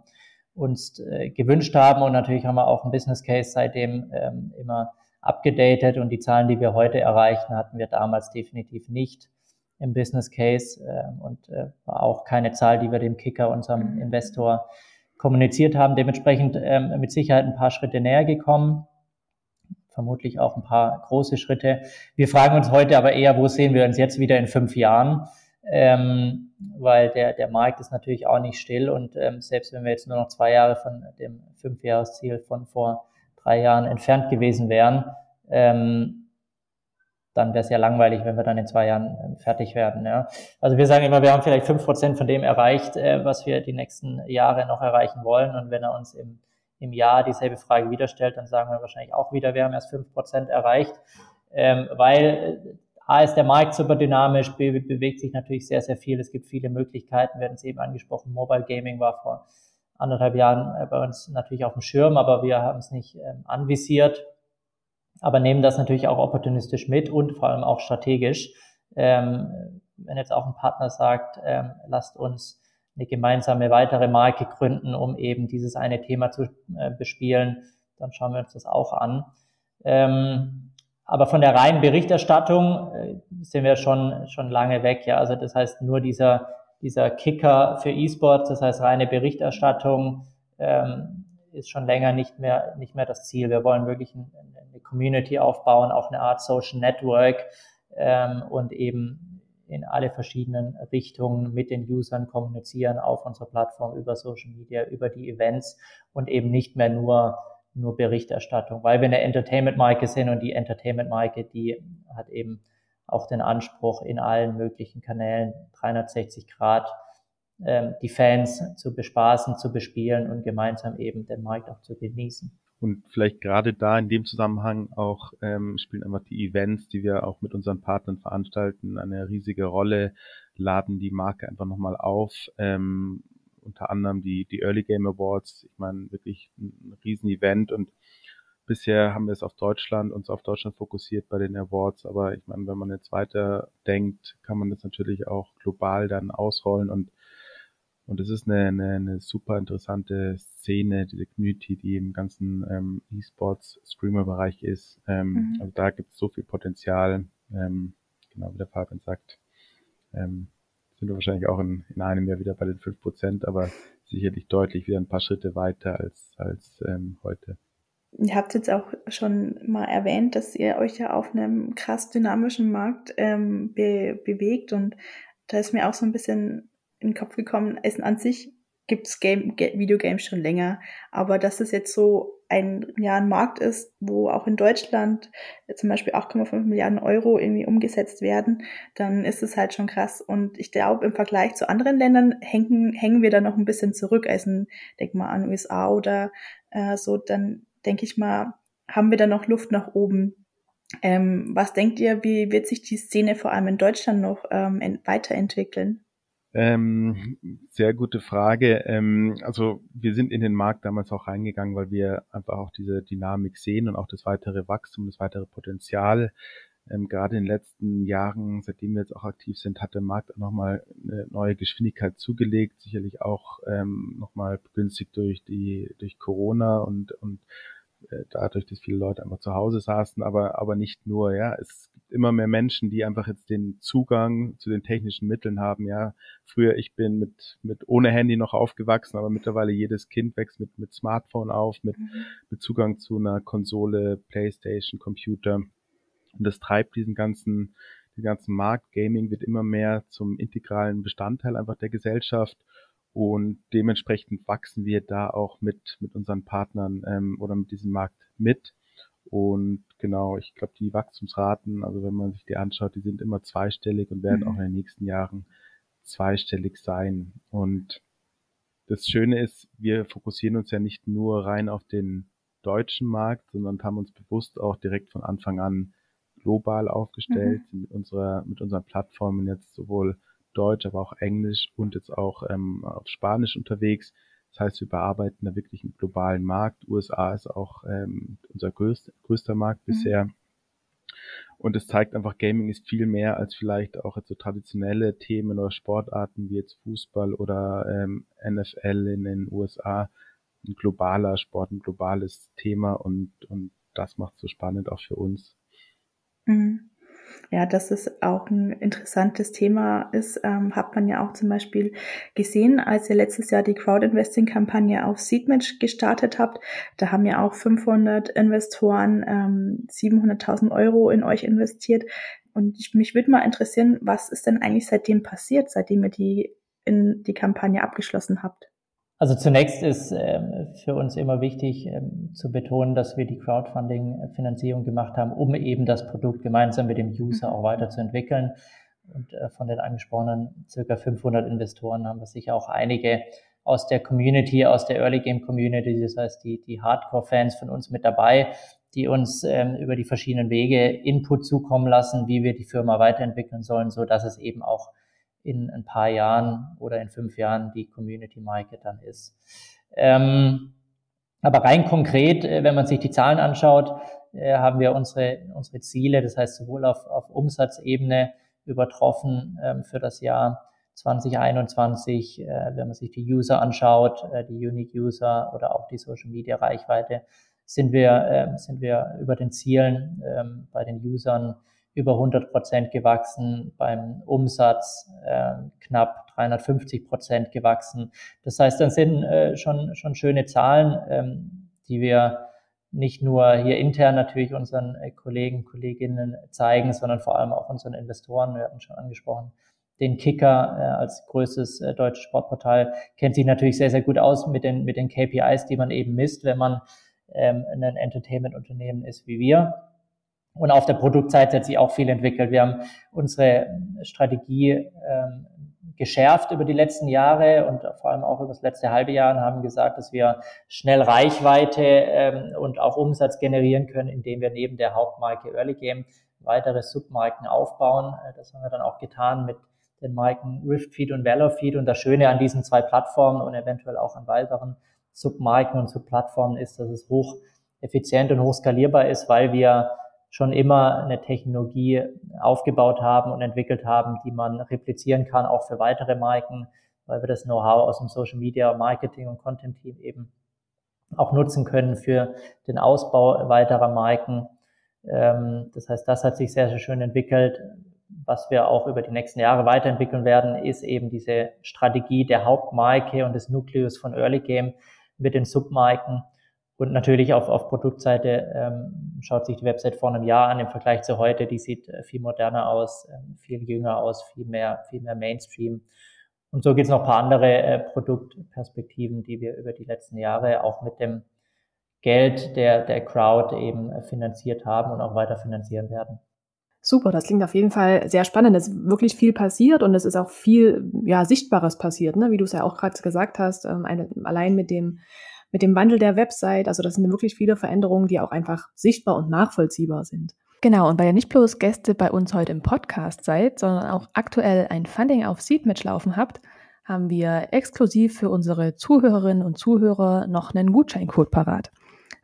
uns gewünscht haben. Und natürlich haben wir auch ein Business Case seitdem ähm, immer abgedatet. Und die Zahlen, die wir heute erreichen, hatten wir damals definitiv nicht im Business Case äh, und äh, war auch keine Zahl, die wir dem Kicker, unserem mhm. Investor, kommuniziert haben. Dementsprechend ähm, mit Sicherheit ein paar Schritte näher gekommen, vermutlich auch ein paar große Schritte. Wir fragen uns heute aber eher, wo sehen wir uns jetzt wieder in fünf Jahren? Ähm, weil der, der Markt ist natürlich auch nicht still und ähm, selbst wenn wir jetzt nur noch zwei Jahre von dem Fünfjahresziel von vor drei Jahren entfernt gewesen wären, ähm, dann wäre es ja langweilig, wenn wir dann in zwei Jahren ähm, fertig werden. Ja. Also wir sagen immer, wir haben vielleicht fünf Prozent von dem erreicht, äh, was wir die nächsten Jahre noch erreichen wollen. Und wenn er uns im im Jahr dieselbe Frage wieder stellt, dann sagen wir wahrscheinlich auch wieder, wir haben erst fünf Prozent erreicht, ähm, weil äh, A ist der Markt super dynamisch, B bewegt sich natürlich sehr, sehr viel. Es gibt viele Möglichkeiten. Hatten es eben angesprochen, Mobile Gaming war vor anderthalb Jahren äh, bei uns natürlich auf dem Schirm, aber wir haben es nicht ähm, anvisiert, aber nehmen das natürlich auch opportunistisch mit und vor allem auch strategisch. Ähm, wenn jetzt auch ein Partner sagt, ähm, lasst uns eine gemeinsame weitere Marke gründen, um eben dieses eine Thema zu äh, bespielen, dann schauen wir uns das auch an. Ähm, aber von der reinen Berichterstattung äh, sind wir schon, schon lange weg. Ja, also das heißt nur dieser, dieser Kicker für E-Sports, das heißt reine Berichterstattung, ähm, ist schon länger nicht mehr, nicht mehr das Ziel. Wir wollen wirklich ein, eine Community aufbauen, auch eine Art Social Network ähm, und eben in alle verschiedenen Richtungen mit den Usern kommunizieren auf unserer Plattform über Social Media, über die Events und eben nicht mehr nur nur Berichterstattung, weil wir eine Entertainment-Marke sind und die Entertainment-Marke, die hat eben auch den Anspruch, in allen möglichen Kanälen 360 Grad die Fans zu bespaßen, zu bespielen und gemeinsam eben den Markt auch zu genießen. Und vielleicht gerade da in dem Zusammenhang auch ähm, spielen einfach die Events, die wir auch mit unseren Partnern veranstalten, eine riesige Rolle, laden die Marke einfach nochmal auf, ähm, unter anderem die, die Early Game Awards. Ich meine, wirklich ein Riesen-Event und bisher haben wir es auf Deutschland, uns auf Deutschland fokussiert bei den Awards, aber ich meine, wenn man jetzt weiter denkt, kann man das natürlich auch global dann ausrollen und und es ist eine, eine, eine super interessante Szene, diese Community, die im ganzen ähm, E-Sports-Streamer-Bereich ist. Ähm, mhm. Also da gibt es so viel Potenzial, ähm, genau wie der Fabian sagt. Ähm, sind wir wahrscheinlich auch in, in einem Jahr wieder bei den fünf Prozent, aber sicherlich deutlich wieder ein paar Schritte weiter als, als ähm, heute. Ihr habt jetzt auch schon mal erwähnt, dass ihr euch ja auf einem krass dynamischen Markt ähm, be bewegt und da ist mir auch so ein bisschen in den Kopf gekommen, Essen an sich gibt's Game, Videogames schon länger, aber dass es jetzt so ein, ja, ein Markt ist, wo auch in Deutschland zum Beispiel 8,5 Milliarden Euro irgendwie umgesetzt werden, dann ist es halt schon krass. Und ich glaube, im Vergleich zu anderen Ländern hängen, hängen wir da noch ein bisschen zurück. Also denk mal an USA oder äh, so, dann denke ich mal, haben wir da noch Luft nach oben. Ähm, was denkt ihr, wie wird sich die Szene vor allem in Deutschland noch ähm, weiterentwickeln? Ähm, sehr gute Frage. Ähm, also wir sind in den Markt damals auch reingegangen, weil wir einfach auch diese Dynamik sehen und auch das weitere Wachstum, das weitere Potenzial. Ähm, gerade in den letzten Jahren, seitdem wir jetzt auch aktiv sind, hat der Markt nochmal eine neue Geschwindigkeit zugelegt, sicherlich auch ähm, nochmal begünstigt durch die durch Corona und und dadurch, dass viele Leute einfach zu Hause saßen, aber, aber nicht nur, ja. Es gibt immer mehr Menschen, die einfach jetzt den Zugang zu den technischen Mitteln haben, ja. Früher, ich bin mit, mit ohne Handy noch aufgewachsen, aber mittlerweile jedes Kind wächst mit, mit Smartphone auf, mit, mhm. mit Zugang zu einer Konsole, Playstation, Computer. Und das treibt diesen ganzen, den ganzen Markt. Gaming wird immer mehr zum integralen Bestandteil einfach der Gesellschaft. Und dementsprechend wachsen wir da auch mit, mit unseren Partnern ähm, oder mit diesem Markt mit. Und genau, ich glaube, die Wachstumsraten, also wenn man sich die anschaut, die sind immer zweistellig und werden mhm. auch in den nächsten Jahren zweistellig sein. Und das Schöne ist, wir fokussieren uns ja nicht nur rein auf den deutschen Markt, sondern haben uns bewusst auch direkt von Anfang an global aufgestellt, mhm. mit unserer, mit unseren Plattformen jetzt sowohl Deutsch, aber auch Englisch und jetzt auch ähm, auf Spanisch unterwegs. Das heißt, wir bearbeiten da wirklich einen globalen Markt. USA ist auch ähm, unser größter, größter Markt mhm. bisher. Und es zeigt einfach, Gaming ist viel mehr als vielleicht auch jetzt so traditionelle Themen oder Sportarten wie jetzt Fußball oder ähm, NFL in den USA. Ein globaler Sport, ein globales Thema und, und das macht so spannend auch für uns. Mhm. Ja, dass es auch ein interessantes Thema ist, ähm, hat man ja auch zum Beispiel gesehen, als ihr letztes Jahr die Crowd-Investing-Kampagne auf Seedmatch gestartet habt. Da haben ja auch 500 Investoren ähm, 700.000 Euro in euch investiert. Und ich, mich würde mal interessieren, was ist denn eigentlich seitdem passiert, seitdem ihr die, in die Kampagne abgeschlossen habt? Also zunächst ist ähm, für uns immer wichtig ähm, zu betonen, dass wir die Crowdfunding-Finanzierung gemacht haben, um eben das Produkt gemeinsam mit dem User mhm. auch weiterzuentwickeln. Und äh, von den angesprochenen circa 500 Investoren haben wir sicher auch einige aus der Community, aus der Early Game Community, das heißt die, die Hardcore-Fans von uns mit dabei, die uns ähm, über die verschiedenen Wege Input zukommen lassen, wie wir die Firma weiterentwickeln sollen, so dass es eben auch in ein paar Jahren oder in fünf Jahren die Community Market dann ist. Ähm, aber rein konkret, äh, wenn man sich die Zahlen anschaut, äh, haben wir unsere, unsere Ziele, das heißt sowohl auf, auf Umsatzebene übertroffen ähm, für das Jahr 2021, äh, wenn man sich die User anschaut, äh, die Unique User oder auch die Social Media Reichweite, sind wir, äh, sind wir über den Zielen ähm, bei den Usern über 100 Prozent gewachsen, beim Umsatz äh, knapp 350 Prozent gewachsen. Das heißt, das sind äh, schon, schon schöne Zahlen, ähm, die wir nicht nur hier intern natürlich unseren äh, Kollegen, Kolleginnen zeigen, sondern vor allem auch unseren Investoren. Wir hatten schon angesprochen, den Kicker äh, als größtes äh, deutsches Sportportal kennt sich natürlich sehr, sehr gut aus mit den, mit den KPIs, die man eben misst, wenn man ähm, ein Entertainment-Unternehmen ist wie wir. Und auf der Produktseite hat sich auch viel entwickelt. Wir haben unsere Strategie ähm, geschärft über die letzten Jahre und vor allem auch über das letzte halbe Jahr und haben gesagt, dass wir schnell Reichweite ähm, und auch Umsatz generieren können, indem wir neben der Hauptmarke Early Game weitere Submarken aufbauen. Äh, das haben wir dann auch getan mit den Marken Riftfeed und Velofeed. Und das Schöne an diesen zwei Plattformen und eventuell auch an weiteren Submarken und Subplattformen ist, dass es hoch effizient und hoch skalierbar ist, weil wir schon immer eine Technologie aufgebaut haben und entwickelt haben, die man replizieren kann, auch für weitere Marken, weil wir das Know-how aus dem Social Media Marketing und Content Team eben auch nutzen können für den Ausbau weiterer Marken. Ähm, das heißt, das hat sich sehr, sehr schön entwickelt. Was wir auch über die nächsten Jahre weiterentwickeln werden, ist eben diese Strategie der Hauptmarke und des Nukleus von Early Game mit den Submarken und natürlich auf, auf Produktseite ähm, schaut sich die Website vor einem Jahr an im Vergleich zu heute. Die sieht äh, viel moderner aus, äh, viel jünger aus, viel mehr, viel mehr Mainstream. Und so gibt es noch ein paar andere äh, Produktperspektiven, die wir über die letzten Jahre auch mit dem Geld der, der Crowd eben äh, finanziert haben und auch weiter finanzieren werden. Super, das klingt auf jeden Fall sehr spannend. Es ist wirklich viel passiert und es ist auch viel ja, Sichtbares passiert, ne? wie du es ja auch gerade gesagt hast. Ähm, eine, allein mit dem mit dem Wandel der Website. Also das sind wirklich viele Veränderungen, die auch einfach sichtbar und nachvollziehbar sind. Genau, und weil ihr nicht bloß Gäste bei uns heute im Podcast seid, sondern auch aktuell ein Funding auf Seedmatch laufen habt, haben wir exklusiv für unsere Zuhörerinnen und Zuhörer noch einen Gutscheincode parat.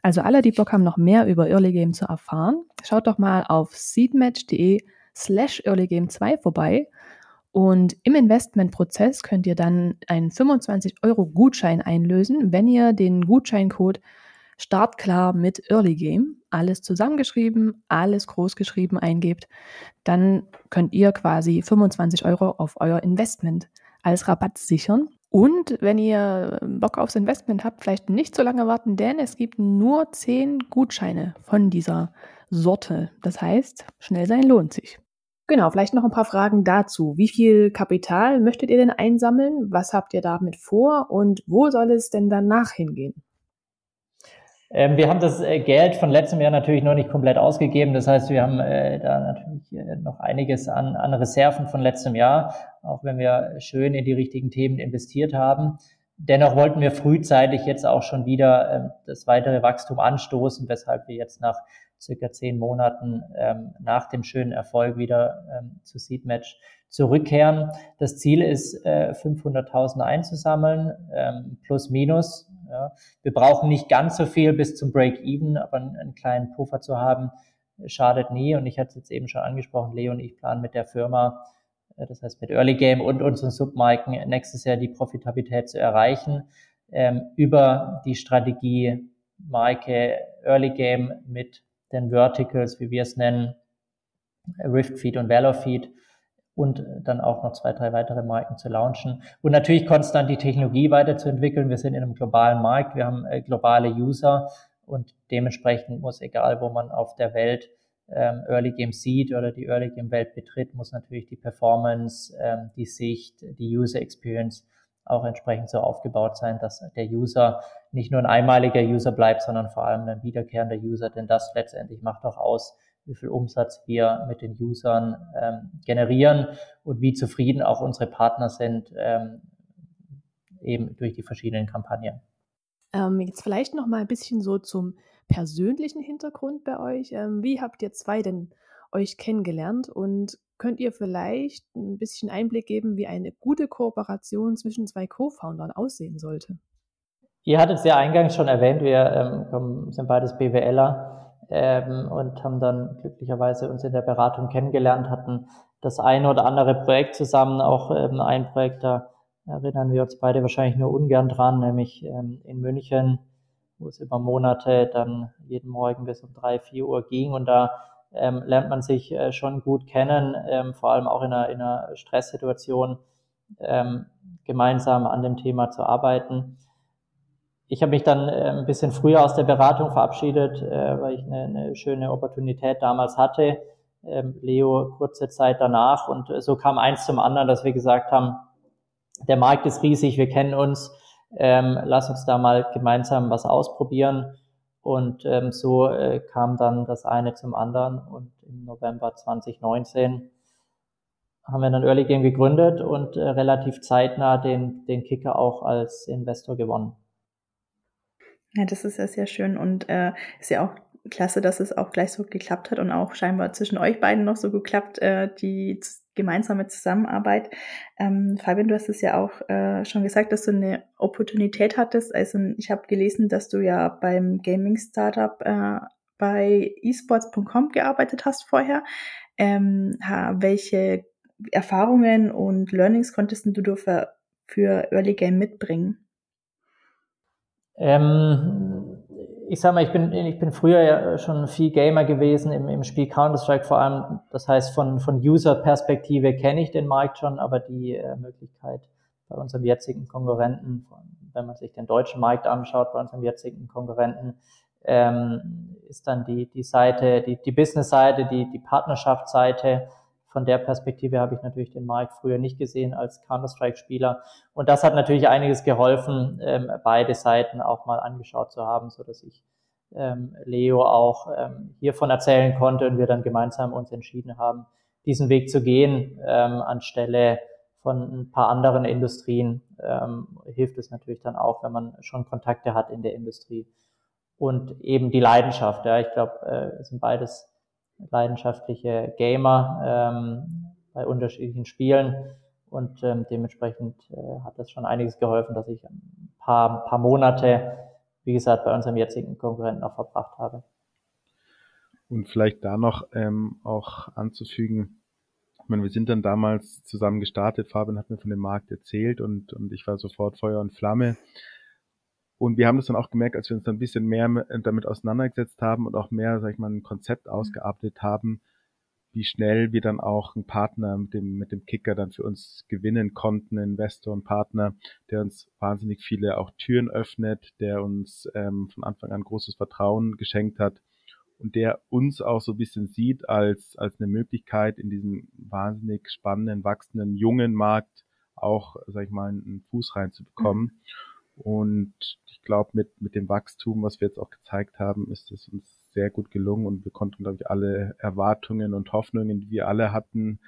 Also alle, die Bock haben, noch mehr über Early Game zu erfahren, schaut doch mal auf seedmatch.de slash earlygame2 vorbei und im Investmentprozess könnt ihr dann einen 25 Euro Gutschein einlösen, wenn ihr den Gutscheincode Startklar mit Early Game, alles zusammengeschrieben, alles großgeschrieben eingebt. Dann könnt ihr quasi 25 Euro auf euer Investment als Rabatt sichern. Und wenn ihr Bock aufs Investment habt, vielleicht nicht so lange warten, denn es gibt nur 10 Gutscheine von dieser Sorte. Das heißt, schnell sein lohnt sich. Genau, vielleicht noch ein paar Fragen dazu. Wie viel Kapital möchtet ihr denn einsammeln? Was habt ihr damit vor und wo soll es denn danach hingehen? Ähm, wir haben das äh, Geld von letztem Jahr natürlich noch nicht komplett ausgegeben. Das heißt, wir haben äh, da natürlich äh, noch einiges an, an Reserven von letztem Jahr, auch wenn wir schön in die richtigen Themen investiert haben. Dennoch wollten wir frühzeitig jetzt auch schon wieder ähm, das weitere Wachstum anstoßen, weshalb wir jetzt nach circa zehn Monaten ähm, nach dem schönen Erfolg wieder ähm, zu Seedmatch zurückkehren. Das Ziel ist, äh, 500.000 einzusammeln, ähm, plus minus. Ja. Wir brauchen nicht ganz so viel bis zum Break-Even, aber einen, einen kleinen Puffer zu haben, schadet nie. Und ich hatte es jetzt eben schon angesprochen, Leo und ich planen mit der Firma, äh, das heißt mit Early Game und unseren Submarken nächstes Jahr die Profitabilität zu erreichen, ähm, über die Strategie Marke Early Game mit den Verticals, wie wir es nennen, Riftfeed und Velofeed und dann auch noch zwei, drei weitere Marken zu launchen. Und natürlich konstant die Technologie weiterzuentwickeln. Wir sind in einem globalen Markt, wir haben äh, globale User und dementsprechend muss, egal wo man auf der Welt ähm, Early Game sieht oder die Early Game Welt betritt, muss natürlich die Performance, ähm, die Sicht, die User Experience auch entsprechend so aufgebaut sein, dass der User nicht nur ein einmaliger User bleibt, sondern vor allem ein wiederkehrender User, denn das letztendlich macht auch aus, wie viel Umsatz wir mit den Usern ähm, generieren und wie zufrieden auch unsere Partner sind, ähm, eben durch die verschiedenen Kampagnen. Ähm, jetzt vielleicht noch mal ein bisschen so zum persönlichen Hintergrund bei euch. Ähm, wie habt ihr zwei denn euch kennengelernt und könnt ihr vielleicht ein bisschen Einblick geben, wie eine gute Kooperation zwischen zwei Co-Foundern aussehen sollte? Ihr hattet es ja eingangs schon erwähnt, wir ähm, sind beides BWLer ähm, und haben dann glücklicherweise uns in der Beratung kennengelernt, hatten das eine oder andere Projekt zusammen, auch ähm, ein Projekt, da erinnern wir uns beide wahrscheinlich nur ungern dran, nämlich ähm, in München, wo es über Monate dann jeden Morgen bis um drei, vier Uhr ging und da ähm, lernt man sich äh, schon gut kennen, ähm, vor allem auch in einer, in einer Stresssituation ähm, gemeinsam an dem Thema zu arbeiten. Ich habe mich dann äh, ein bisschen früher aus der Beratung verabschiedet, äh, weil ich eine, eine schöne Opportunität damals hatte. Ähm, Leo kurze Zeit danach und so kam eins zum anderen, dass wir gesagt haben, der Markt ist riesig, wir kennen uns, ähm, lass uns da mal gemeinsam was ausprobieren. Und ähm, so äh, kam dann das eine zum anderen und im November 2019 haben wir dann Early Game gegründet und äh, relativ zeitnah den, den Kicker auch als Investor gewonnen. Ja, das ist ja sehr schön und äh, ist ja auch klasse, dass es auch gleich so geklappt hat und auch scheinbar zwischen euch beiden noch so geklappt, äh, die gemeinsame Zusammenarbeit. Ähm, Fabian, du hast es ja auch äh, schon gesagt, dass du eine Opportunität hattest. Also ich habe gelesen, dass du ja beim Gaming-Startup äh, bei esports.com gearbeitet hast vorher. Ähm, welche Erfahrungen und Learnings konntest du für, für Early Game mitbringen? Ähm, ich sag mal, ich bin, ich bin früher ja schon viel Gamer gewesen im, im Spiel Counter-Strike vor allem. Das heißt, von, von User-Perspektive kenne ich den Markt schon, aber die äh, Möglichkeit bei unserem jetzigen Konkurrenten, wenn man sich den deutschen Markt anschaut, bei unserem jetzigen Konkurrenten, ähm, ist dann die, die Seite, die, die Business-Seite, die, die Partnerschaftsseite, von der Perspektive habe ich natürlich den Markt früher nicht gesehen als Counter-Strike-Spieler. Und das hat natürlich einiges geholfen, ähm, beide Seiten auch mal angeschaut zu haben, so dass ich ähm, Leo auch ähm, hiervon erzählen konnte und wir dann gemeinsam uns entschieden haben, diesen Weg zu gehen, ähm, anstelle von ein paar anderen Industrien, ähm, hilft es natürlich dann auch, wenn man schon Kontakte hat in der Industrie. Und eben die Leidenschaft, ja, ich glaube, äh, sind beides leidenschaftliche Gamer ähm, bei unterschiedlichen Spielen und ähm, dementsprechend äh, hat das schon einiges geholfen, dass ich ein paar, paar Monate, wie gesagt, bei unserem jetzigen Konkurrenten auch verbracht habe. Und vielleicht da noch ähm, auch anzufügen, ich meine, wir sind dann damals zusammen gestartet, Fabian hat mir von dem Markt erzählt und, und ich war sofort Feuer und Flamme. Und wir haben das dann auch gemerkt, als wir uns dann ein bisschen mehr damit auseinandergesetzt haben und auch mehr, sag ich mal, ein Konzept mhm. ausgearbeitet haben, wie schnell wir dann auch einen Partner mit dem, mit dem Kicker dann für uns gewinnen konnten, Investor und Partner, der uns wahnsinnig viele auch Türen öffnet, der uns ähm, von Anfang an großes Vertrauen geschenkt hat und der uns auch so ein bisschen sieht als, als eine Möglichkeit in diesen wahnsinnig spannenden, wachsenden, jungen Markt auch, sag ich mal, einen Fuß reinzubekommen. Mhm. Und ich glaube, mit, mit dem Wachstum, was wir jetzt auch gezeigt haben, ist es uns sehr gut gelungen und wir konnten, glaube ich, alle Erwartungen und Hoffnungen, die wir alle hatten,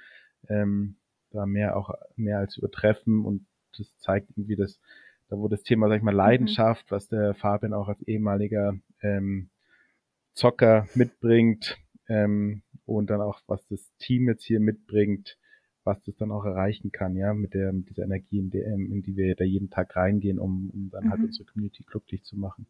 ähm, da mehr auch mehr als übertreffen und das zeigt irgendwie das, da wo das Thema, sag ich mal, mhm. Leidenschaft, mhm. was der Fabian auch als ehemaliger ähm, Zocker mitbringt ähm, und dann auch, was das Team jetzt hier mitbringt, was das dann auch erreichen kann, ja, mit der, mit dieser Energie, in, der, in die wir da jeden Tag reingehen, um, um dann halt mhm. unsere Community glücklich zu machen.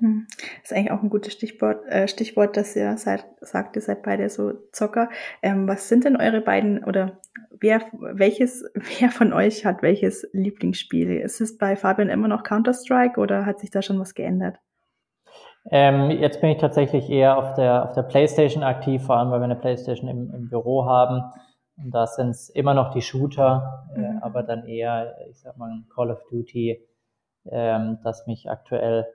Das ist eigentlich auch ein gutes Stichwort, äh, Stichwort, dass ihr seid, sagt, ihr seid beide so Zocker. Ähm, was sind denn eure beiden oder wer, welches, (laughs) wer von euch hat welches Lieblingsspiel? Ist es bei Fabian immer noch Counter-Strike oder hat sich da schon was geändert? Ähm, jetzt bin ich tatsächlich eher auf der, auf der Playstation aktiv, vor allem weil wir eine Playstation im, im Büro haben. Und da sind es immer noch die Shooter, äh, mhm. aber dann eher, ich sag mal, Call of Duty, ähm, das mich aktuell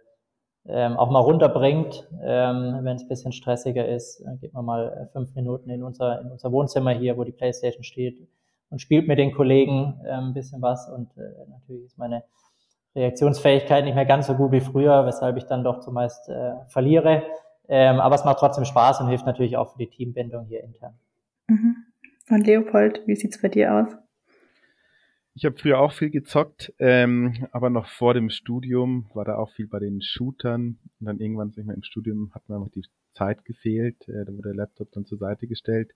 ähm, auch mal runterbringt, ähm, wenn es ein bisschen stressiger ist. Dann geht man mal äh, fünf Minuten in unser, in unser Wohnzimmer hier, wo die Playstation steht und spielt mit den Kollegen äh, ein bisschen was. Und äh, natürlich ist meine Reaktionsfähigkeit nicht mehr ganz so gut wie früher, weshalb ich dann doch zumeist äh, verliere. Ähm, aber es macht trotzdem Spaß und hilft natürlich auch für die Teambindung hier intern. Mhm. Und Leopold, wie sieht's bei dir aus? Ich habe früher auch viel gezockt, ähm, aber noch vor dem Studium war da auch viel bei den Shootern. Und dann irgendwann, sag ich mal, im Studium hat mir einfach die Zeit gefehlt. Äh, da wurde der Laptop dann zur Seite gestellt.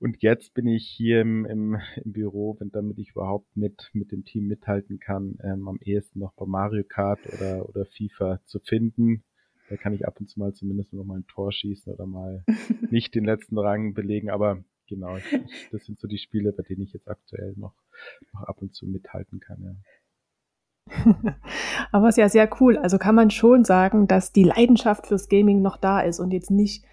Und jetzt bin ich hier im, im, im Büro, wenn damit ich überhaupt mit, mit dem Team mithalten kann, ähm, am ehesten noch bei Mario Kart oder, oder FIFA zu finden. Da kann ich ab und zu mal zumindest noch mal ein Tor schießen oder mal (laughs) nicht den letzten Rang belegen, aber genau, das sind so die Spiele, bei denen ich jetzt aktuell noch, noch ab und zu mithalten kann, ja. (laughs) Aber es ist ja sehr cool. Also kann man schon sagen, dass die Leidenschaft fürs Gaming noch da ist und jetzt nicht,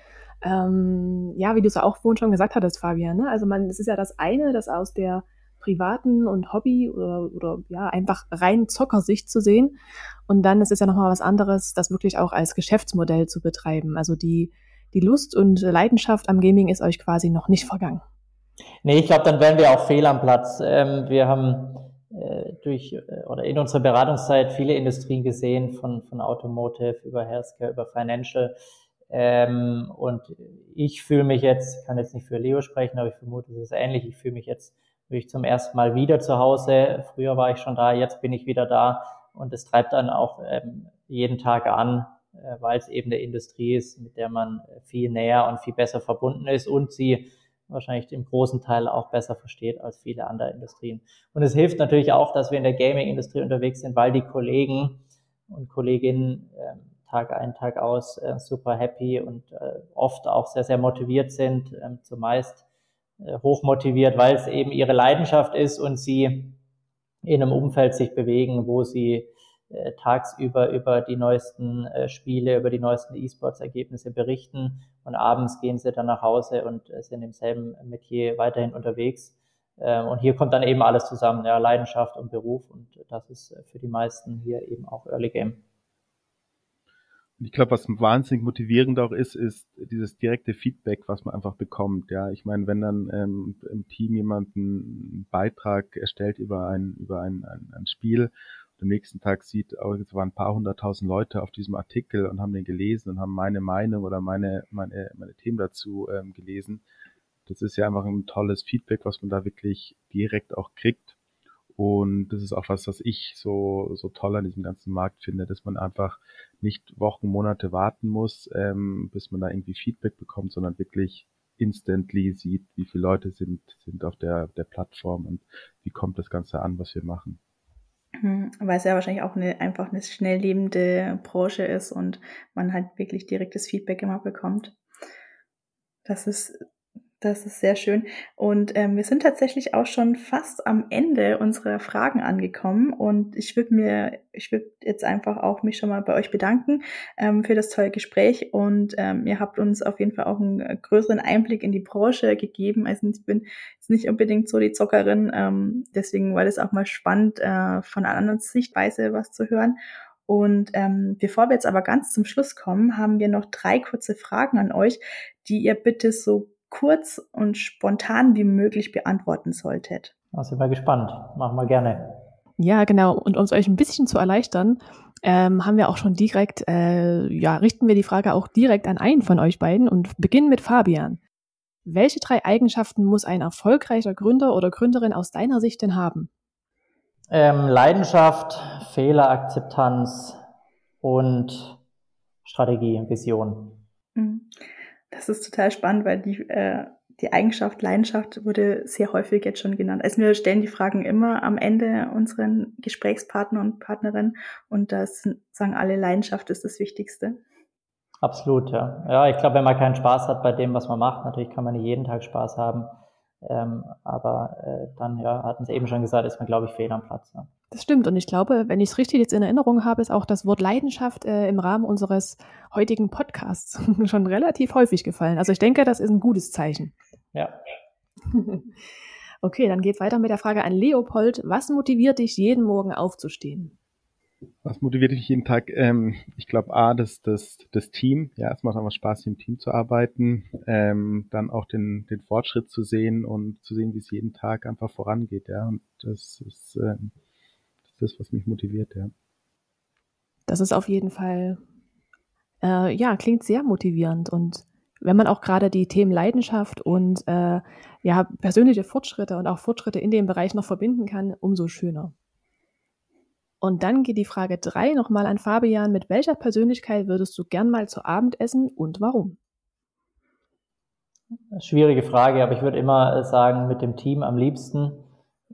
ähm, ja, wie du es auch vorhin schon gesagt hattest, Fabian. Ne? Also man, es ist ja das eine, das aus der privaten und Hobby oder, oder ja, einfach rein Zockersicht zu sehen. Und dann ist es ja nochmal was anderes, das wirklich auch als Geschäftsmodell zu betreiben. Also die, die Lust und Leidenschaft am Gaming ist euch quasi noch nicht vergangen. Nee, ich glaube, dann wären wir auch fehl am Platz. Ähm, wir haben äh, durch äh, oder in unserer Beratungszeit viele Industrien gesehen, von, von Automotive über Healthcare, über Financial. Ähm, und ich fühle mich jetzt, kann jetzt nicht für Leo sprechen, aber ich vermute, es ist ähnlich. Ich fühle mich jetzt wirklich zum ersten Mal wieder zu Hause. Früher war ich schon da, jetzt bin ich wieder da. Und es treibt dann auch ähm, jeden Tag an, äh, weil es eben eine Industrie ist, mit der man viel näher und viel besser verbunden ist und sie wahrscheinlich im großen Teil auch besser versteht als viele andere Industrien. Und es hilft natürlich auch, dass wir in der Gaming-Industrie unterwegs sind, weil die Kollegen und Kolleginnen äh, Tag ein, Tag aus äh, super happy und äh, oft auch sehr, sehr motiviert sind, ähm, zumeist äh, hoch motiviert, weil es eben ihre Leidenschaft ist und sie in einem Umfeld sich bewegen, wo sie äh, tagsüber über die neuesten äh, Spiele, über die neuesten E-Sports-Ergebnisse berichten und abends gehen sie dann nach Hause und äh, sind im selben Metier weiterhin unterwegs. Ähm, und hier kommt dann eben alles zusammen, ja, Leidenschaft und Beruf und das ist für die meisten hier eben auch Early Game. Und ich glaube, was wahnsinnig motivierend auch ist, ist dieses direkte Feedback, was man einfach bekommt. Ja, ich meine, wenn dann ähm, im Team jemand einen Beitrag erstellt über ein über ein, ein, ein Spiel am nächsten Tag sieht, oh, es waren ein paar hunderttausend Leute auf diesem Artikel und haben den gelesen und haben meine Meinung oder meine, meine, meine Themen dazu ähm, gelesen. Das ist ja einfach ein tolles Feedback, was man da wirklich direkt auch kriegt. Und das ist auch was, was ich so, so toll an diesem ganzen Markt finde, dass man einfach nicht Wochen, Monate warten muss, ähm, bis man da irgendwie Feedback bekommt, sondern wirklich instantly sieht, wie viele Leute sind, sind auf der, der Plattform und wie kommt das Ganze an, was wir machen. Mhm, weil es ja wahrscheinlich auch eine, einfach eine schnell lebende Branche ist und man halt wirklich direktes Feedback immer bekommt. Das ist das ist sehr schön. Und ähm, wir sind tatsächlich auch schon fast am Ende unserer Fragen angekommen. Und ich würde mir, ich würde jetzt einfach auch mich schon mal bei euch bedanken ähm, für das tolle Gespräch. Und ähm, ihr habt uns auf jeden Fall auch einen äh, größeren Einblick in die Branche gegeben. Also ich bin jetzt nicht unbedingt so die Zockerin. Ähm, deswegen war das auch mal spannend, äh, von einer anderen Sichtweise was zu hören. Und ähm, bevor wir jetzt aber ganz zum Schluss kommen, haben wir noch drei kurze Fragen an euch, die ihr bitte so kurz und spontan wie möglich beantworten solltet. Da sind wir gespannt. Machen wir gerne. Ja, genau. Und um es euch ein bisschen zu erleichtern, ähm, haben wir auch schon direkt, äh, ja, richten wir die Frage auch direkt an einen von euch beiden und beginnen mit Fabian. Welche drei Eigenschaften muss ein erfolgreicher Gründer oder Gründerin aus deiner Sicht denn haben? Ähm, Leidenschaft, Fehlerakzeptanz und Strategie, Vision. Mhm. Das ist total spannend, weil die, äh, die Eigenschaft Leidenschaft wurde sehr häufig jetzt schon genannt. Also wir stellen die Fragen immer am Ende unseren Gesprächspartner und Partnerinnen und das sagen alle, Leidenschaft ist das Wichtigste. Absolut, ja. Ja, ich glaube, wenn man keinen Spaß hat bei dem, was man macht, natürlich kann man nicht jeden Tag Spaß haben. Ähm, aber äh, dann, ja, hatten Sie eben schon gesagt, ist man, glaube ich, fehl am Platz. Ja. Das stimmt. Und ich glaube, wenn ich es richtig jetzt in Erinnerung habe, ist auch das Wort Leidenschaft äh, im Rahmen unseres heutigen Podcasts (laughs) schon relativ häufig gefallen. Also ich denke, das ist ein gutes Zeichen. Ja. (laughs) okay, dann geht es weiter mit der Frage an Leopold. Was motiviert dich, jeden Morgen aufzustehen? Was motiviert dich jeden Tag? Ähm, ich glaube, A, das, das, das Team. Ja, es macht einfach Spaß, im Team zu arbeiten. Ähm, dann auch den, den Fortschritt zu sehen und zu sehen, wie es jeden Tag einfach vorangeht. Ja, und das ist, ähm, das ist was mich motiviert. Ja. Das ist auf jeden Fall, äh, ja, klingt sehr motivierend. Und wenn man auch gerade die Themen Leidenschaft und äh, ja, persönliche Fortschritte und auch Fortschritte in dem Bereich noch verbinden kann, umso schöner. Und dann geht die Frage drei nochmal an Fabian. Mit welcher Persönlichkeit würdest du gern mal zu Abend essen und warum? Schwierige Frage, aber ich würde immer sagen, mit dem Team am liebsten,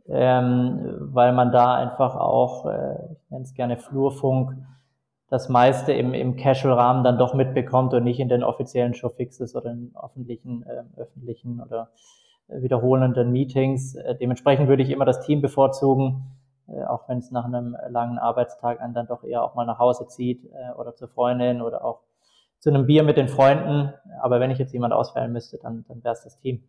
ähm, weil man da einfach auch, äh, ich nenne es gerne Flurfunk, das meiste im, im Casual-Rahmen dann doch mitbekommt und nicht in den offiziellen Showfixes oder in öffentlichen, äh, öffentlichen oder äh, wiederholenden Meetings. Äh, dementsprechend würde ich immer das Team bevorzugen, äh, auch wenn es nach einem langen Arbeitstag einen dann doch eher auch mal nach Hause zieht äh, oder zur Freundin oder auch zu einem Bier mit den Freunden. Aber wenn ich jetzt jemand auswählen müsste, dann, dann wäre es das Team.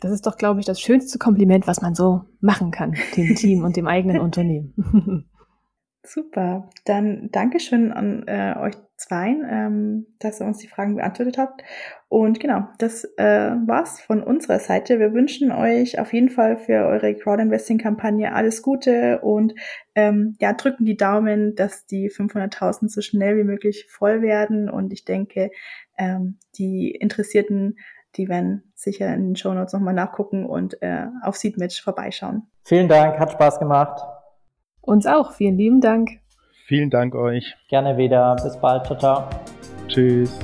Das ist doch, glaube ich, das schönste Kompliment, was man so machen kann, dem Team und dem eigenen (laughs) Unternehmen. (laughs) Super. Dann Dankeschön an äh, euch zweien, ähm, dass ihr uns die Fragen beantwortet habt. Und genau, das äh, war's von unserer Seite. Wir wünschen euch auf jeden Fall für eure Crowdinvesting-Kampagne alles Gute und ähm, ja, drücken die Daumen, dass die 500.000 so schnell wie möglich voll werden. Und ich denke, ähm, die Interessierten, die werden sicher in den Show Notes nochmal nachgucken und äh, auf Seedmatch vorbeischauen. Vielen Dank, hat Spaß gemacht. Uns auch. Vielen lieben Dank. Vielen Dank euch. Gerne wieder. Bis bald. Ciao, ciao. Tschüss.